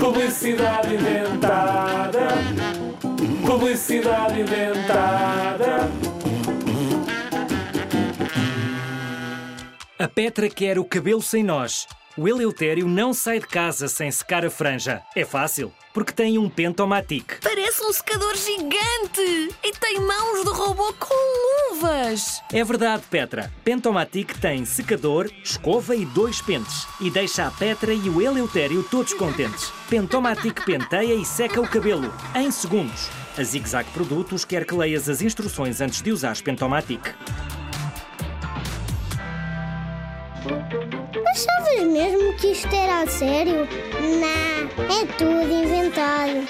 Publicidade inventada. Publicidade inventada. A Petra quer o cabelo sem nós. O Eleutério não sai de casa sem secar a franja. É fácil, porque tem um Pentomatic. Parece um secador gigante e tem com luvas. É verdade, Petra. Pentomatic tem secador, escova e dois pentes. E deixa a Petra e o Eleutério todos contentes. Pentomatic penteia e seca o cabelo em segundos. A Zig Zag Produtos quer que leias as instruções antes de usares Pentomatic. Achavas mesmo que isto era a sério? Não, é tudo inventado.